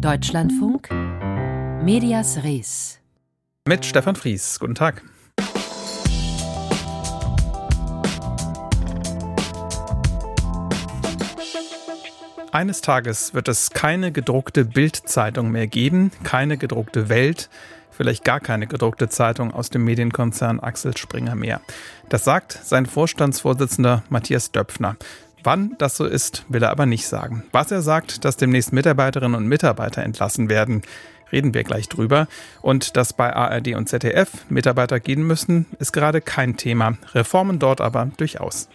Deutschlandfunk Medias Res mit Stefan Fries. Guten Tag. Eines Tages wird es keine gedruckte Bildzeitung mehr geben, keine gedruckte Welt, vielleicht gar keine gedruckte Zeitung aus dem Medienkonzern Axel Springer mehr. Das sagt sein Vorstandsvorsitzender Matthias Döpfner. Wann das so ist, will er aber nicht sagen. Was er sagt, dass demnächst Mitarbeiterinnen und Mitarbeiter entlassen werden, reden wir gleich drüber. Und dass bei ARD und ZDF Mitarbeiter gehen müssen, ist gerade kein Thema. Reformen dort aber durchaus.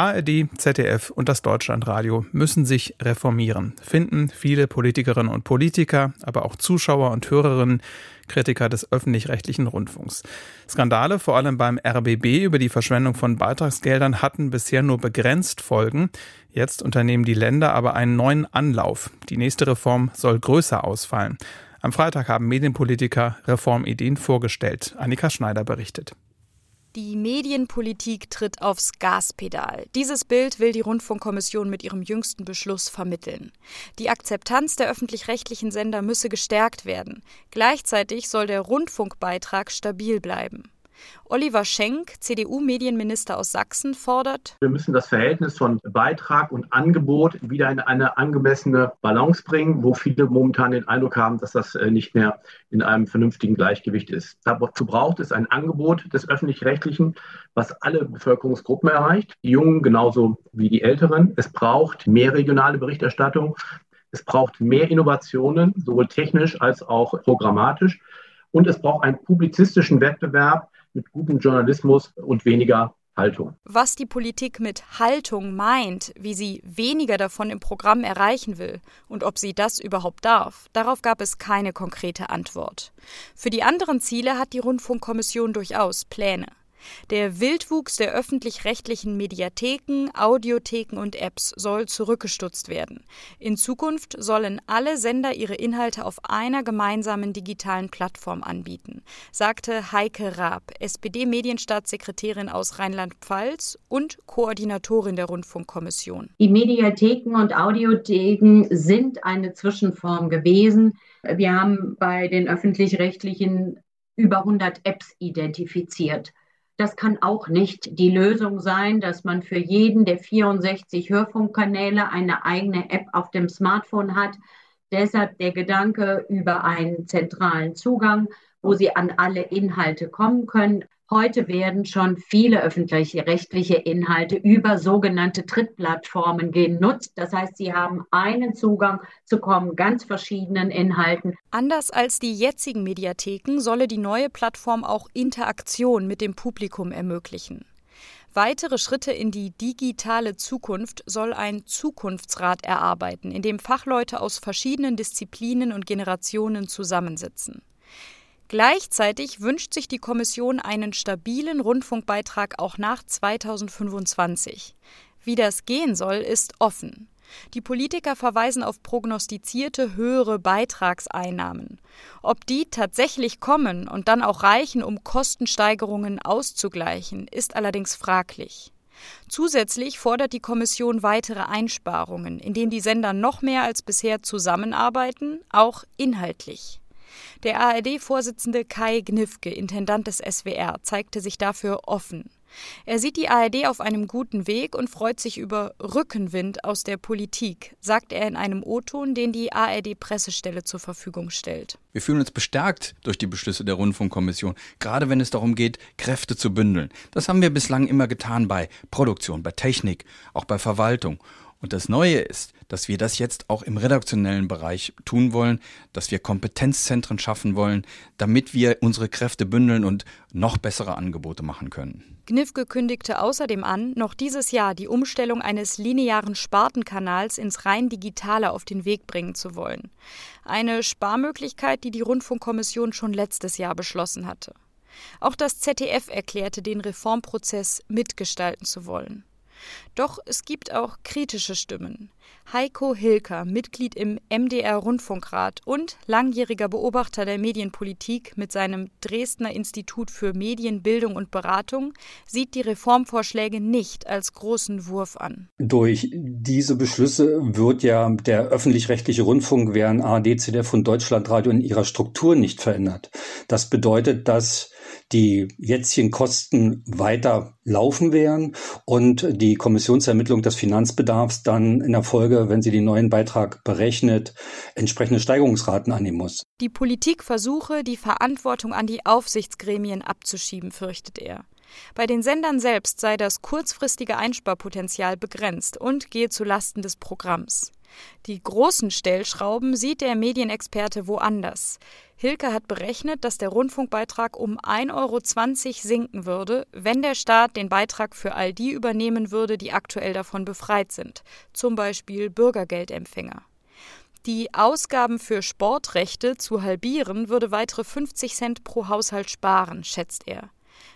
ARD, ZDF und das Deutschlandradio müssen sich reformieren, finden viele Politikerinnen und Politiker, aber auch Zuschauer und Hörerinnen, Kritiker des öffentlich-rechtlichen Rundfunks. Skandale, vor allem beim RBB über die Verschwendung von Beitragsgeldern, hatten bisher nur begrenzt Folgen. Jetzt unternehmen die Länder aber einen neuen Anlauf. Die nächste Reform soll größer ausfallen. Am Freitag haben Medienpolitiker Reformideen vorgestellt. Annika Schneider berichtet. Die Medienpolitik tritt aufs Gaspedal. Dieses Bild will die Rundfunkkommission mit ihrem jüngsten Beschluss vermitteln. Die Akzeptanz der öffentlich-rechtlichen Sender müsse gestärkt werden. Gleichzeitig soll der Rundfunkbeitrag stabil bleiben. Oliver Schenk, CDU-Medienminister aus Sachsen, fordert, wir müssen das Verhältnis von Beitrag und Angebot wieder in eine angemessene Balance bringen, wo viele momentan den Eindruck haben, dass das äh, nicht mehr in einem vernünftigen Gleichgewicht ist. Dazu braucht es ein Angebot des öffentlich-rechtlichen, was alle Bevölkerungsgruppen erreicht, die Jungen genauso wie die Älteren. Es braucht mehr regionale Berichterstattung. Es braucht mehr Innovationen, sowohl technisch als auch programmatisch. Und es braucht einen publizistischen Wettbewerb, mit gutem Journalismus und weniger Haltung. Was die Politik mit Haltung meint, wie sie weniger davon im Programm erreichen will und ob sie das überhaupt darf, darauf gab es keine konkrete Antwort. Für die anderen Ziele hat die Rundfunkkommission durchaus Pläne. Der Wildwuchs der öffentlich-rechtlichen Mediatheken, Audiotheken und Apps soll zurückgestutzt werden. In Zukunft sollen alle Sender ihre Inhalte auf einer gemeinsamen digitalen Plattform anbieten, sagte Heike Raab, SPD-Medienstaatssekretärin aus Rheinland-Pfalz und Koordinatorin der Rundfunkkommission. Die Mediatheken und Audiotheken sind eine Zwischenform gewesen. Wir haben bei den öffentlich-rechtlichen über 100 Apps identifiziert. Das kann auch nicht die Lösung sein, dass man für jeden der 64 Hörfunkkanäle eine eigene App auf dem Smartphone hat. Deshalb der Gedanke über einen zentralen Zugang, wo Sie an alle Inhalte kommen können. Heute werden schon viele öffentliche rechtliche Inhalte über sogenannte Trittplattformen genutzt. Das heißt, sie haben einen Zugang zu kommen ganz verschiedenen Inhalten. Anders als die jetzigen Mediatheken solle die neue Plattform auch Interaktion mit dem Publikum ermöglichen. Weitere Schritte in die digitale Zukunft soll ein Zukunftsrat erarbeiten, in dem Fachleute aus verschiedenen Disziplinen und Generationen zusammensitzen. Gleichzeitig wünscht sich die Kommission einen stabilen Rundfunkbeitrag auch nach 2025. Wie das gehen soll, ist offen. Die Politiker verweisen auf prognostizierte höhere Beitragseinnahmen. Ob die tatsächlich kommen und dann auch reichen, um Kostensteigerungen auszugleichen, ist allerdings fraglich. Zusätzlich fordert die Kommission weitere Einsparungen, indem die Sender noch mehr als bisher zusammenarbeiten, auch inhaltlich. Der ARD-Vorsitzende Kai Gnifke, Intendant des SWR, zeigte sich dafür offen. Er sieht die ARD auf einem guten Weg und freut sich über Rückenwind aus der Politik, sagt er in einem O-Ton, den die ARD-Pressestelle zur Verfügung stellt. Wir fühlen uns bestärkt durch die Beschlüsse der Rundfunkkommission, gerade wenn es darum geht, Kräfte zu bündeln. Das haben wir bislang immer getan bei Produktion, bei Technik, auch bei Verwaltung. Und das Neue ist, dass wir das jetzt auch im redaktionellen Bereich tun wollen, dass wir Kompetenzzentren schaffen wollen, damit wir unsere Kräfte bündeln und noch bessere Angebote machen können. Gnifke kündigte außerdem an, noch dieses Jahr die Umstellung eines linearen Spartenkanals ins rein digitale auf den Weg bringen zu wollen. Eine Sparmöglichkeit, die die Rundfunkkommission schon letztes Jahr beschlossen hatte. Auch das ZDF erklärte den Reformprozess mitgestalten zu wollen. Doch es gibt auch kritische Stimmen. Heiko Hilker, Mitglied im MDR Rundfunkrat und langjähriger Beobachter der Medienpolitik mit seinem Dresdner Institut für Medienbildung und Beratung, sieht die Reformvorschläge nicht als großen Wurf an. Durch diese Beschlüsse wird ja der öffentlich-rechtliche Rundfunk während ARD, ZDF und Deutschlandradio in ihrer Struktur nicht verändert. Das bedeutet, dass die jetzigen Kosten weiter laufen werden und die Kommissionsermittlung des Finanzbedarfs dann in der Folge, wenn sie den neuen Beitrag berechnet, entsprechende Steigerungsraten annehmen muss. Die Politik versuche, die Verantwortung an die Aufsichtsgremien abzuschieben, fürchtet er. Bei den Sendern selbst sei das kurzfristige Einsparpotenzial begrenzt und gehe zu Lasten des Programms. Die großen Stellschrauben sieht der Medienexperte woanders. Hilke hat berechnet, dass der Rundfunkbeitrag um 1,20 Euro sinken würde, wenn der Staat den Beitrag für all die übernehmen würde, die aktuell davon befreit sind, zum Beispiel Bürgergeldempfänger. Die Ausgaben für Sportrechte zu halbieren würde weitere 50 Cent pro Haushalt sparen, schätzt er.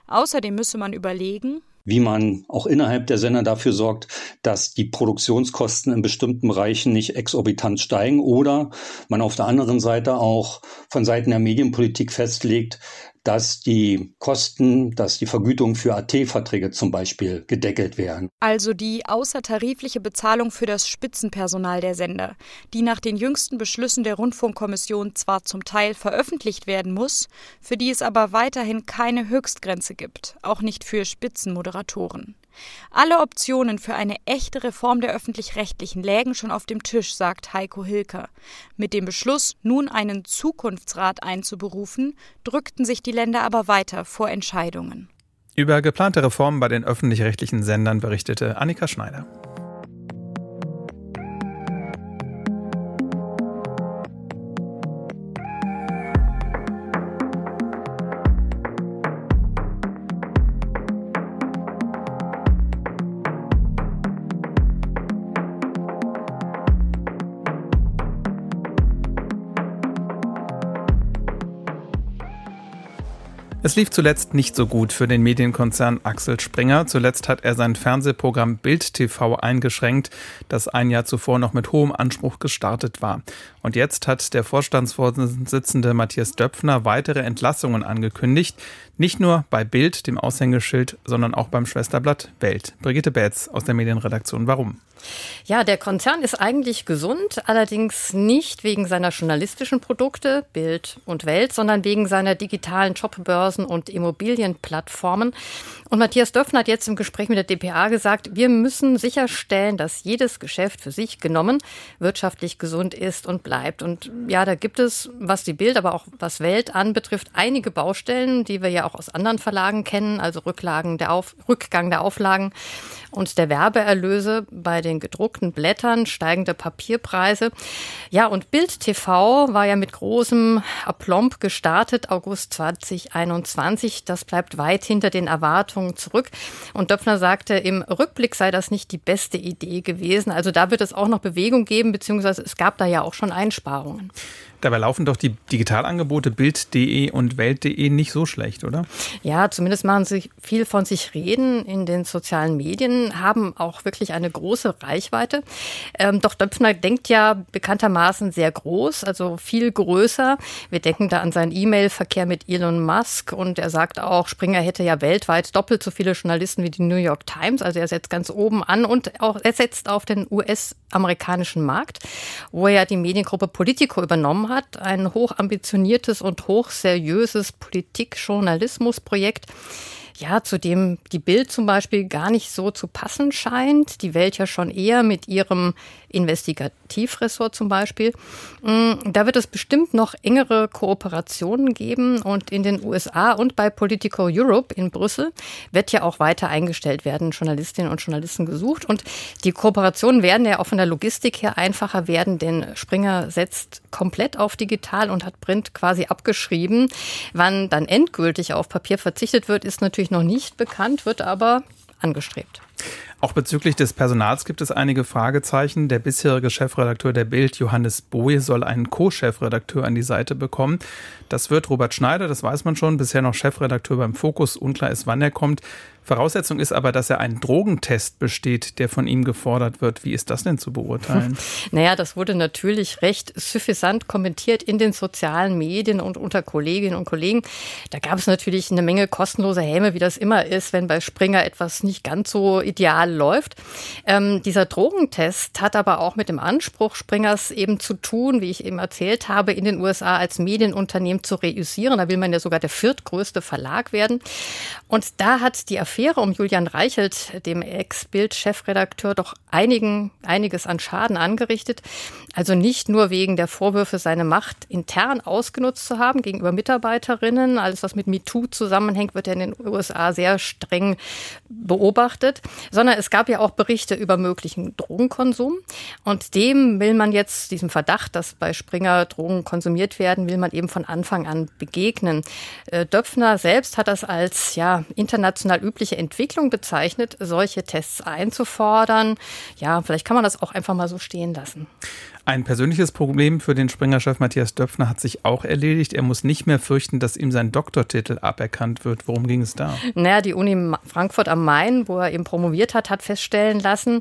Außerdem müsse man überlegen, wie man auch innerhalb der Sender dafür sorgt, dass die Produktionskosten in bestimmten Bereichen nicht exorbitant steigen oder man auf der anderen Seite auch von Seiten der Medienpolitik festlegt, dass die Kosten, dass die Vergütung für AT-Verträge zum Beispiel gedeckelt werden. Also die außertarifliche Bezahlung für das Spitzenpersonal der Sender, die nach den jüngsten Beschlüssen der Rundfunkkommission zwar zum Teil veröffentlicht werden muss, für die es aber weiterhin keine Höchstgrenze gibt, auch nicht für Spitzenmoderatoren. Alle Optionen für eine echte Reform der öffentlich-rechtlichen lägen schon auf dem Tisch, sagt Heiko Hilker. Mit dem Beschluss, nun einen Zukunftsrat einzuberufen, drückten sich die Länder aber weiter vor Entscheidungen. Über geplante Reformen bei den öffentlich-rechtlichen Sendern berichtete Annika Schneider. Es lief zuletzt nicht so gut für den Medienkonzern Axel Springer. Zuletzt hat er sein Fernsehprogramm Bild TV eingeschränkt, das ein Jahr zuvor noch mit hohem Anspruch gestartet war. Und jetzt hat der Vorstandsvorsitzende Matthias Döpfner weitere Entlassungen angekündigt. Nicht nur bei Bild, dem Aushängeschild, sondern auch beim Schwesterblatt Welt. Brigitte Betz aus der Medienredaktion. Warum? Ja, der Konzern ist eigentlich gesund, allerdings nicht wegen seiner journalistischen Produkte, Bild und Welt, sondern wegen seiner digitalen Jobbörsen und Immobilienplattformen. Und Matthias Döpfner hat jetzt im Gespräch mit der DPA gesagt, wir müssen sicherstellen, dass jedes Geschäft für sich genommen wirtschaftlich gesund ist und bleibt. Und ja, da gibt es, was die Bild, aber auch was Welt anbetrifft, einige Baustellen, die wir ja auch aus anderen Verlagen kennen, also Rücklagen der Auf, Rückgang der Auflagen und der Werbeerlöse bei den gedruckten Blättern, steigende Papierpreise. Ja, und Bild TV war ja mit großem Aplomb gestartet, August 2021. Das bleibt weit hinter den Erwartungen zurück. Und Döpfner sagte, im Rückblick sei das nicht die beste Idee gewesen. Also da wird es auch noch Bewegung geben, beziehungsweise es gab da ja auch schon Einsparungen. Dabei laufen doch die Digitalangebote Bild.de und Welt.de nicht so schlecht, oder? Ja, zumindest machen sie viel von sich reden in den sozialen Medien, haben auch wirklich eine große Reichweite. Ähm, doch Döpfner denkt ja bekanntermaßen sehr groß, also viel größer. Wir denken da an seinen E-Mail-Verkehr mit Elon Musk und er sagt auch, Springer hätte ja weltweit doppelt so viele Journalisten wie die New York Times. Also er setzt ganz oben an und auch er setzt auf den US-amerikanischen Markt, wo er ja die Mediengruppe Politico übernommen hat hat, ein hochambitioniertes und hochseriöses Politik-Journalismus-Projekt ja, zu dem die Bild zum Beispiel gar nicht so zu passen scheint. Die Welt ja schon eher mit ihrem Investigativressort zum Beispiel. Mm, da wird es bestimmt noch engere Kooperationen geben und in den USA und bei Politico Europe in Brüssel wird ja auch weiter eingestellt werden, Journalistinnen und Journalisten gesucht und die Kooperationen werden ja auch von der Logistik her einfacher werden, denn Springer setzt komplett auf digital und hat Print quasi abgeschrieben. Wann dann endgültig auf Papier verzichtet wird, ist natürlich noch nicht bekannt, wird aber angestrebt. Auch bezüglich des Personals gibt es einige Fragezeichen. Der bisherige Chefredakteur der Bild, Johannes Boje, soll einen Co-Chefredakteur an die Seite bekommen. Das wird Robert Schneider, das weiß man schon, bisher noch Chefredakteur beim Fokus. Unklar ist, wann er kommt. Voraussetzung ist aber, dass er einen Drogentest besteht, der von ihm gefordert wird. Wie ist das denn zu beurteilen? Naja, das wurde natürlich recht suffisant kommentiert in den sozialen Medien und unter Kolleginnen und Kollegen. Da gab es natürlich eine Menge kostenloser Häme, wie das immer ist, wenn bei Springer etwas nicht ganz so ideal läuft. Ähm, dieser Drogentest hat aber auch mit dem Anspruch Springers eben zu tun, wie ich eben erzählt habe, in den USA als Medienunternehmen zu reüssieren. Da will man ja sogar der viertgrößte Verlag werden. Und da hat die Affäre um Julian Reichelt, dem Ex-Bild-Chefredakteur, doch einigen, einiges an Schaden angerichtet. Also nicht nur wegen der Vorwürfe, seine Macht intern ausgenutzt zu haben gegenüber Mitarbeiterinnen. Alles, was mit MeToo zusammenhängt, wird ja in den USA sehr streng beobachtet, sondern es gab ja auch Berichte über möglichen Drogenkonsum. Und dem will man jetzt, diesem Verdacht, dass bei Springer Drogen konsumiert werden, will man eben von Anfang an begegnen. Äh, Döpfner selbst hat das als ja international übliche Entwicklung bezeichnet, solche Tests einzufordern. Ja, vielleicht kann man das auch einfach mal so stehen lassen. Ein persönliches Problem für den Springer-Chef Matthias Döpfner hat sich auch erledigt. Er muss nicht mehr fürchten, dass ihm sein Doktortitel aberkannt wird. Worum ging es da? Naja, die Uni Frankfurt am Main, wo er eben promoviert hat, hat feststellen lassen,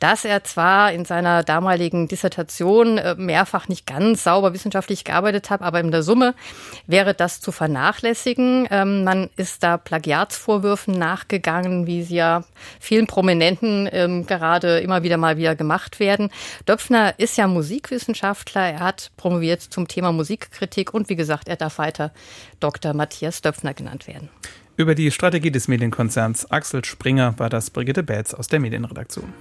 dass er zwar in seiner damaligen Dissertation äh, mehrfach nicht ganz sauber wissenschaftlich gearbeitet hat, aber in der Summe wäre das zu vernachlässigen. Ähm, man ist da Plagiatsvorwürfen nachgegangen, wie sie ja vielen Prominenten ähm, gerade immer wieder mal wieder gemacht werden. Döpfner ist ja Musikwissenschaftler. Er hat promoviert zum Thema Musikkritik und wie gesagt, er darf weiter Dr. Matthias Döpfner genannt werden. Über die Strategie des Medienkonzerns Axel Springer war das Brigitte Betz aus der Medienredaktion.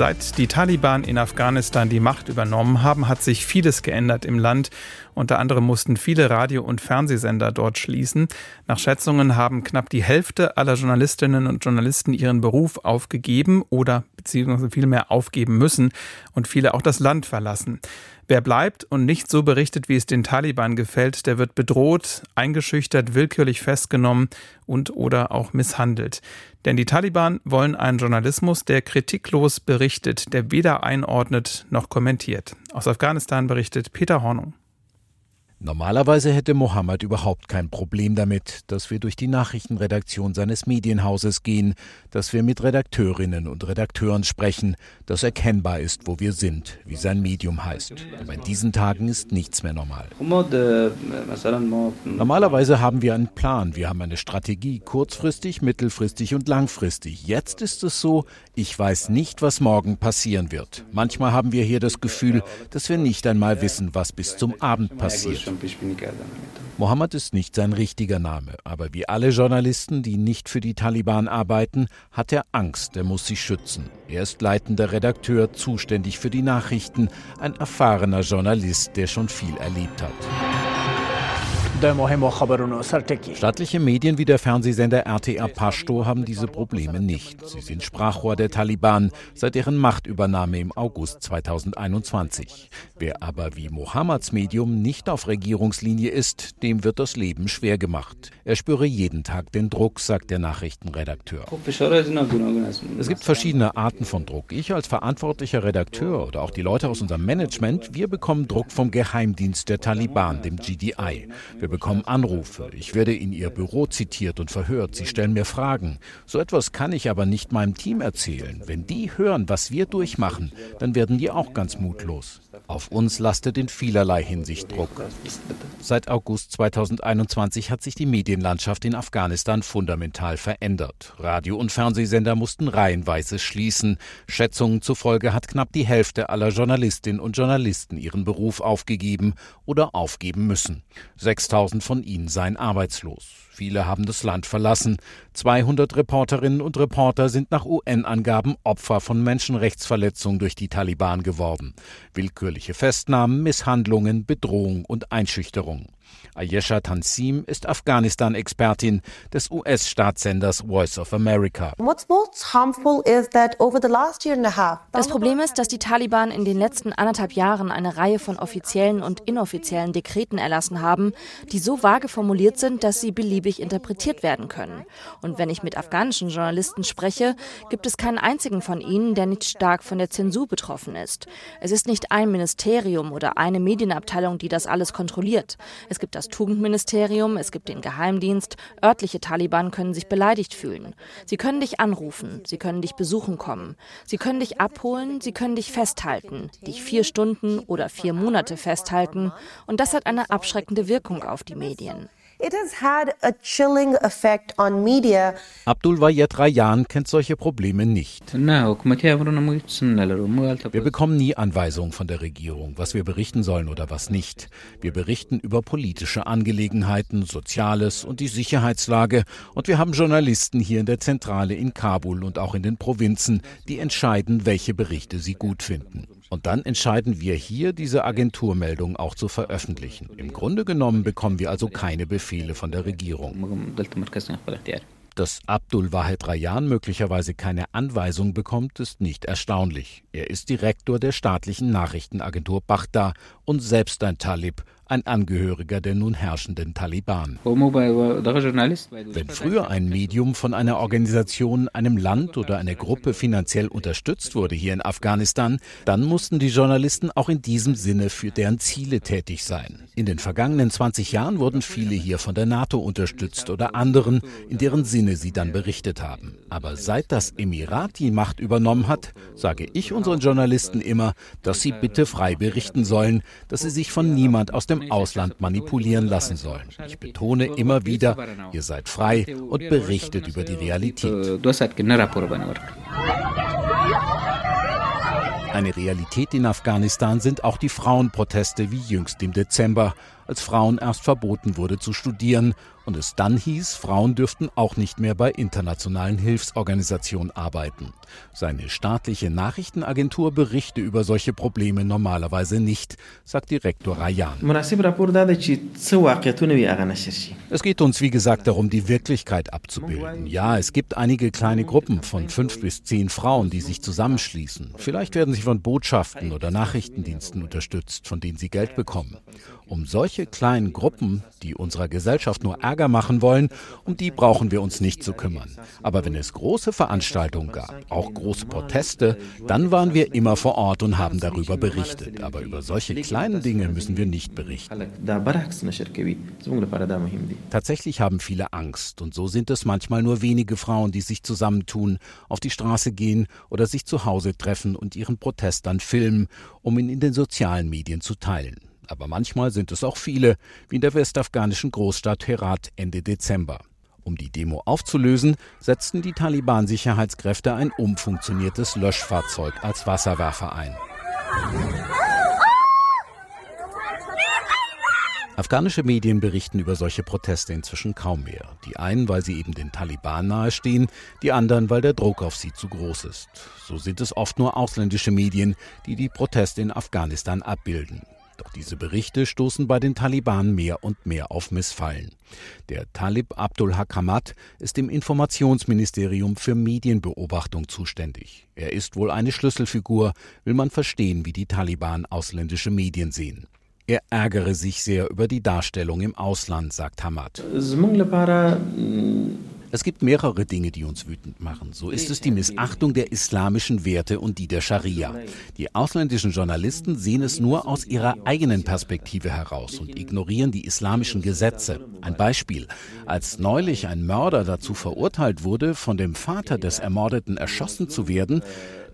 Seit die Taliban in Afghanistan die Macht übernommen haben, hat sich vieles geändert im Land. Unter anderem mussten viele Radio- und Fernsehsender dort schließen. Nach Schätzungen haben knapp die Hälfte aller Journalistinnen und Journalisten ihren Beruf aufgegeben oder beziehungsweise vielmehr aufgeben müssen und viele auch das Land verlassen. Wer bleibt und nicht so berichtet, wie es den Taliban gefällt, der wird bedroht, eingeschüchtert, willkürlich festgenommen und oder auch misshandelt. Denn die Taliban wollen einen Journalismus, der kritiklos berichtet, der weder einordnet noch kommentiert. Aus Afghanistan berichtet Peter Hornung. Normalerweise hätte Mohammed überhaupt kein Problem damit, dass wir durch die Nachrichtenredaktion seines Medienhauses gehen, dass wir mit Redakteurinnen und Redakteuren sprechen, dass erkennbar ist, wo wir sind, wie sein Medium heißt. Aber in diesen Tagen ist nichts mehr normal. Normalerweise haben wir einen Plan, wir haben eine Strategie, kurzfristig, mittelfristig und langfristig. Jetzt ist es so, ich weiß nicht, was morgen passieren wird. Manchmal haben wir hier das Gefühl, dass wir nicht einmal wissen, was bis zum Abend passiert. Mohammed ist nicht sein richtiger Name, aber wie alle Journalisten, die nicht für die Taliban arbeiten, hat er Angst, er muss sich schützen. Er ist leitender Redakteur, zuständig für die Nachrichten, ein erfahrener Journalist, der schon viel erlebt hat. Staatliche Medien wie der Fernsehsender RTA Pashto haben diese Probleme nicht. Sie sind Sprachrohr der Taliban seit deren Machtübernahme im August 2021. Wer aber wie Mohammeds Medium nicht auf Regierungslinie ist, dem wird das Leben schwer gemacht. Er spüre jeden Tag den Druck, sagt der Nachrichtenredakteur. Es gibt verschiedene Arten von Druck. Ich als verantwortlicher Redakteur oder auch die Leute aus unserem Management, wir bekommen Druck vom Geheimdienst der Taliban, dem GDI. Wir bekommen Anrufe. Ich werde in ihr Büro zitiert und verhört. Sie stellen mir Fragen. So etwas kann ich aber nicht meinem Team erzählen. Wenn die hören, was wir durchmachen, dann werden die auch ganz mutlos. Auf uns lastet in vielerlei Hinsicht Druck. Seit August 2021 hat sich die Medienlandschaft in Afghanistan fundamental verändert. Radio- und Fernsehsender mussten reihenweise schließen. Schätzungen zufolge hat knapp die Hälfte aller Journalistinnen und Journalisten ihren Beruf aufgegeben oder aufgeben müssen. 6000 50.000 von ihnen seien arbeitslos. Viele haben das Land verlassen. 200 Reporterinnen und Reporter sind nach UN-Angaben Opfer von Menschenrechtsverletzungen durch die Taliban geworden. Willkürliche Festnahmen, Misshandlungen, Bedrohung und Einschüchterung. Ayesha Tansim ist Afghanistan-Expertin des US-Staatssenders Voice of America. Das Problem ist, dass die Taliban in den letzten anderthalb Jahren eine Reihe von offiziellen und inoffiziellen Dekreten erlassen haben, die so vage formuliert sind, dass sie beliebig interpretiert werden können. Und wenn ich mit afghanischen Journalisten spreche, gibt es keinen einzigen von ihnen, der nicht stark von der Zensur betroffen ist. Es ist nicht ein Ministerium oder eine Medienabteilung, die das alles kontrolliert. Es gibt das Tugendministerium, es gibt den Geheimdienst. Örtliche Taliban können sich beleidigt fühlen. Sie können dich anrufen, sie können dich besuchen kommen, sie können dich abholen, sie können dich festhalten, dich vier Stunden oder vier Monate festhalten. Und das hat eine abschreckende Wirkung auf die Medien. It has had a chilling effect on media. Abdul Wayed Rayan kennt solche Probleme nicht. Wir bekommen nie Anweisungen von der Regierung, was wir berichten sollen oder was nicht. Wir berichten über politische Angelegenheiten, Soziales und die Sicherheitslage. Und wir haben Journalisten hier in der Zentrale in Kabul und auch in den Provinzen, die entscheiden, welche Berichte sie gut finden. Und dann entscheiden wir hier, diese Agenturmeldung auch zu veröffentlichen. Im Grunde genommen bekommen wir also keine Befehle von der Regierung. Dass Abdul Wahed Rayan möglicherweise keine Anweisung bekommt, ist nicht erstaunlich. Er ist Direktor der staatlichen Nachrichtenagentur Bachta und selbst ein Talib, ein Angehöriger der nun herrschenden Taliban. Wenn früher ein Medium von einer Organisation, einem Land oder einer Gruppe finanziell unterstützt wurde hier in Afghanistan, dann mussten die Journalisten auch in diesem Sinne für deren Ziele tätig sein. In den vergangenen 20 Jahren wurden viele hier von der NATO unterstützt oder anderen, in deren Sinne sie dann berichtet haben. Aber seit das Emirat die Macht übernommen hat, sage ich unseren Journalisten immer, dass sie bitte frei berichten sollen, dass sie sich von niemand aus dem Ausland manipulieren lassen sollen. Ich betone immer wieder, ihr seid frei und berichtet über die Realität. Eine Realität in Afghanistan sind auch die Frauenproteste wie jüngst im Dezember, als Frauen erst verboten wurde zu studieren und es dann hieß, Frauen dürften auch nicht mehr bei internationalen Hilfsorganisationen arbeiten. Seine staatliche Nachrichtenagentur berichte über solche Probleme normalerweise nicht, sagt Direktor Rayan. Es geht uns, wie gesagt, darum, die Wirklichkeit abzubilden. Ja, es gibt einige kleine Gruppen von fünf bis zehn Frauen, die sich zusammenschließen. Vielleicht werden sie von Botschaften oder Nachrichtendiensten unterstützt, von denen sie Geld bekommen. Um solche kleinen Gruppen, die unserer Gesellschaft nur Ärger machen wollen, um die brauchen wir uns nicht zu kümmern. Aber wenn es große Veranstaltungen gab, auch große Proteste, dann waren wir immer vor Ort und haben darüber berichtet. Aber über solche kleinen Dinge müssen wir nicht berichten. Tatsächlich haben viele Angst und so sind es manchmal nur wenige Frauen, die sich zusammentun, auf die Straße gehen oder sich zu Hause treffen und ihren Protest dann filmen, um ihn in den sozialen Medien zu teilen aber manchmal sind es auch viele, wie in der westafghanischen Großstadt Herat Ende Dezember. Um die Demo aufzulösen, setzten die Taliban-Sicherheitskräfte ein umfunktioniertes Löschfahrzeug als Wasserwerfer ein. Afghanische Medien berichten über solche Proteste inzwischen kaum mehr. Die einen, weil sie eben den Taliban nahestehen, die anderen, weil der Druck auf sie zu groß ist. So sind es oft nur ausländische Medien, die die Proteste in Afghanistan abbilden. Doch diese Berichte stoßen bei den Taliban mehr und mehr auf Missfallen. Der Talib Abdul Hakamat ist im Informationsministerium für Medienbeobachtung zuständig. Er ist wohl eine Schlüsselfigur, will man verstehen, wie die Taliban ausländische Medien sehen. Er ärgere sich sehr über die Darstellung im Ausland, sagt Hamad. Es gibt mehrere Dinge, die uns wütend machen. So ist es die Missachtung der islamischen Werte und die der Scharia. Die ausländischen Journalisten sehen es nur aus ihrer eigenen Perspektive heraus und ignorieren die islamischen Gesetze. Ein Beispiel. Als neulich ein Mörder dazu verurteilt wurde, von dem Vater des Ermordeten erschossen zu werden,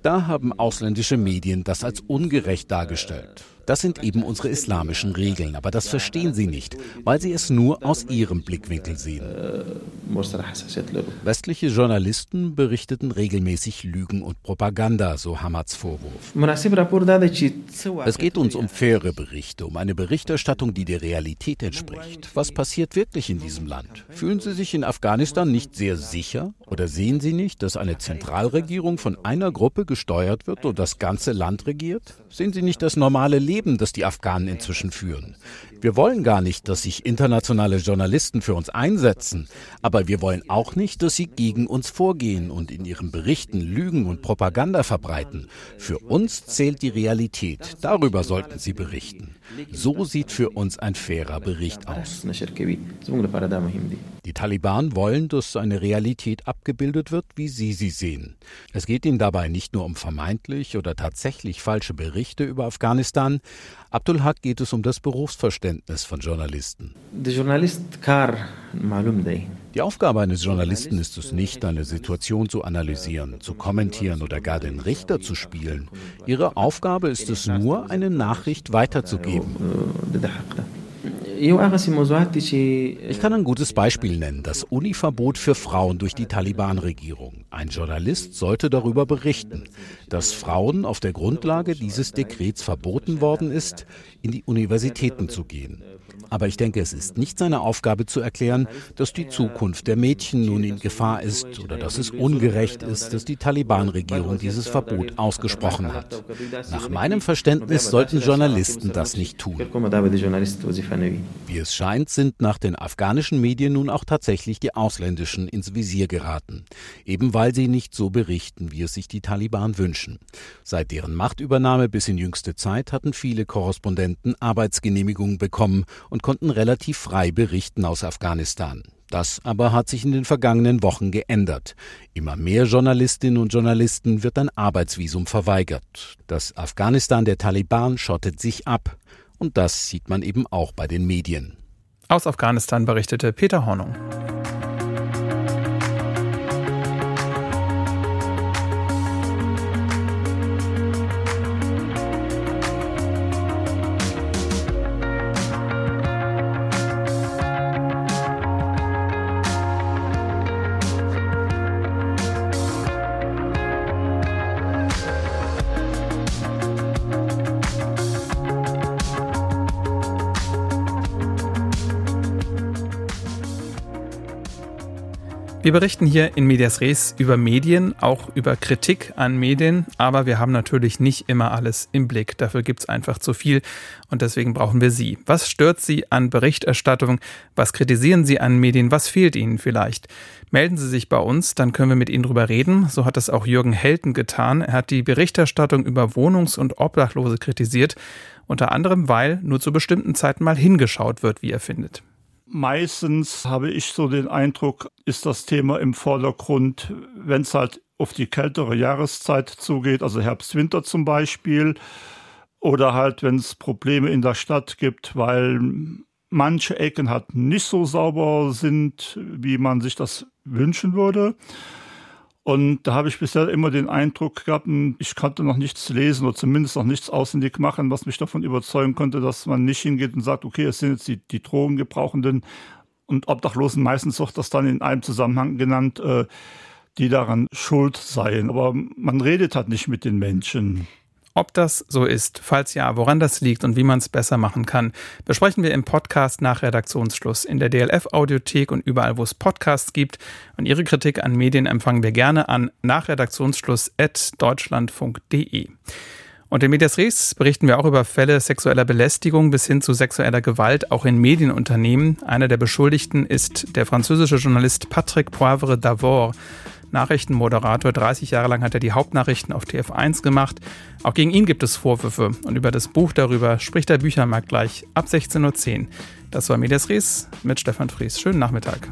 da haben ausländische Medien das als ungerecht dargestellt. Das sind eben unsere islamischen Regeln, aber das verstehen sie nicht, weil sie es nur aus ihrem Blickwinkel sehen. Westliche Journalisten berichteten regelmäßig Lügen und Propaganda, so Hamads Vorwurf. Es geht uns um faire Berichte, um eine Berichterstattung, die der Realität entspricht. Was passiert wirklich in diesem Land? Fühlen Sie sich in Afghanistan nicht sehr sicher? Oder sehen Sie nicht, dass eine Zentralregierung von einer Gruppe gesteuert wird und das ganze Land regiert? Sehen Sie nicht das normale Leben, das die Afghanen inzwischen führen? Wir wollen gar nicht, dass sich internationale Journalisten für uns einsetzen, aber wir wollen auch nicht, dass sie gegen uns vorgehen und in ihren Berichten Lügen und Propaganda verbreiten. Für uns zählt die Realität. Darüber sollten sie berichten. So sieht für uns ein fairer Bericht aus. Die Taliban wollen, dass eine Realität abgebildet wird, wie sie sie sehen. Es geht ihnen dabei nicht nur um vermeintlich oder tatsächlich falsche Berichte über Afghanistan. Abdul Haq geht es um das Berufsverständnis von Journalisten. Die Aufgabe eines Journalisten ist es nicht, eine Situation zu analysieren, zu kommentieren oder gar den Richter zu spielen. Ihre Aufgabe ist es nur, eine Nachricht weiterzugeben. Ich kann ein gutes Beispiel nennen, das Univerbot für Frauen durch die Taliban-Regierung. Ein Journalist sollte darüber berichten, dass Frauen auf der Grundlage dieses Dekrets verboten worden ist, in die Universitäten zu gehen. Aber ich denke, es ist nicht seine Aufgabe zu erklären, dass die Zukunft der Mädchen nun in Gefahr ist oder dass es ungerecht ist, dass die Taliban-Regierung dieses Verbot ausgesprochen hat. Nach meinem Verständnis sollten Journalisten das nicht tun. Wie es scheint, sind nach den afghanischen Medien nun auch tatsächlich die ausländischen ins Visier geraten, eben weil sie nicht so berichten, wie es sich die Taliban wünschen. Seit deren Machtübernahme bis in jüngste Zeit hatten viele Korrespondenten Arbeitsgenehmigungen bekommen und konnten relativ frei berichten aus Afghanistan. Das aber hat sich in den vergangenen Wochen geändert. Immer mehr Journalistinnen und Journalisten wird ein Arbeitsvisum verweigert. Das Afghanistan der Taliban schottet sich ab. Und das sieht man eben auch bei den Medien. Aus Afghanistan berichtete Peter Hornung. Wir berichten hier in Medias Res über Medien, auch über Kritik an Medien, aber wir haben natürlich nicht immer alles im Blick. Dafür gibt es einfach zu viel und deswegen brauchen wir Sie. Was stört Sie an Berichterstattung? Was kritisieren Sie an Medien? Was fehlt Ihnen vielleicht? Melden Sie sich bei uns, dann können wir mit Ihnen drüber reden. So hat es auch Jürgen Helten getan. Er hat die Berichterstattung über Wohnungs- und Obdachlose kritisiert, unter anderem weil nur zu bestimmten Zeiten mal hingeschaut wird, wie er findet. Meistens habe ich so den Eindruck, ist das Thema im Vordergrund, wenn es halt auf die kältere Jahreszeit zugeht, also Herbst, Winter zum Beispiel, oder halt, wenn es Probleme in der Stadt gibt, weil manche Ecken halt nicht so sauber sind, wie man sich das wünschen würde. Und da habe ich bisher immer den Eindruck gehabt, hm, ich konnte noch nichts lesen oder zumindest noch nichts auswendig machen, was mich davon überzeugen konnte, dass man nicht hingeht und sagt, okay, es sind jetzt die, die Drogengebrauchenden und Obdachlosen, meistens wird das dann in einem Zusammenhang genannt, äh, die daran schuld seien. Aber man redet halt nicht mit den Menschen. Ob das so ist, falls ja, woran das liegt und wie man es besser machen kann, besprechen wir im Podcast nach Redaktionsschluss in der DLF-Audiothek und überall, wo es Podcasts gibt. Und Ihre Kritik an Medien empfangen wir gerne an nach Redaktionsschluss.deutschlandfunk.de. Und in Medias Res berichten wir auch über Fälle sexueller Belästigung bis hin zu sexueller Gewalt, auch in Medienunternehmen. Einer der Beschuldigten ist der französische Journalist Patrick Poivre d'Avor. Nachrichtenmoderator. 30 Jahre lang hat er die Hauptnachrichten auf TF1 gemacht. Auch gegen ihn gibt es Vorwürfe. Und über das Buch darüber spricht der Büchermarkt gleich ab 16.10 Uhr. Das war Medias Res mit Stefan Fries. Schönen Nachmittag.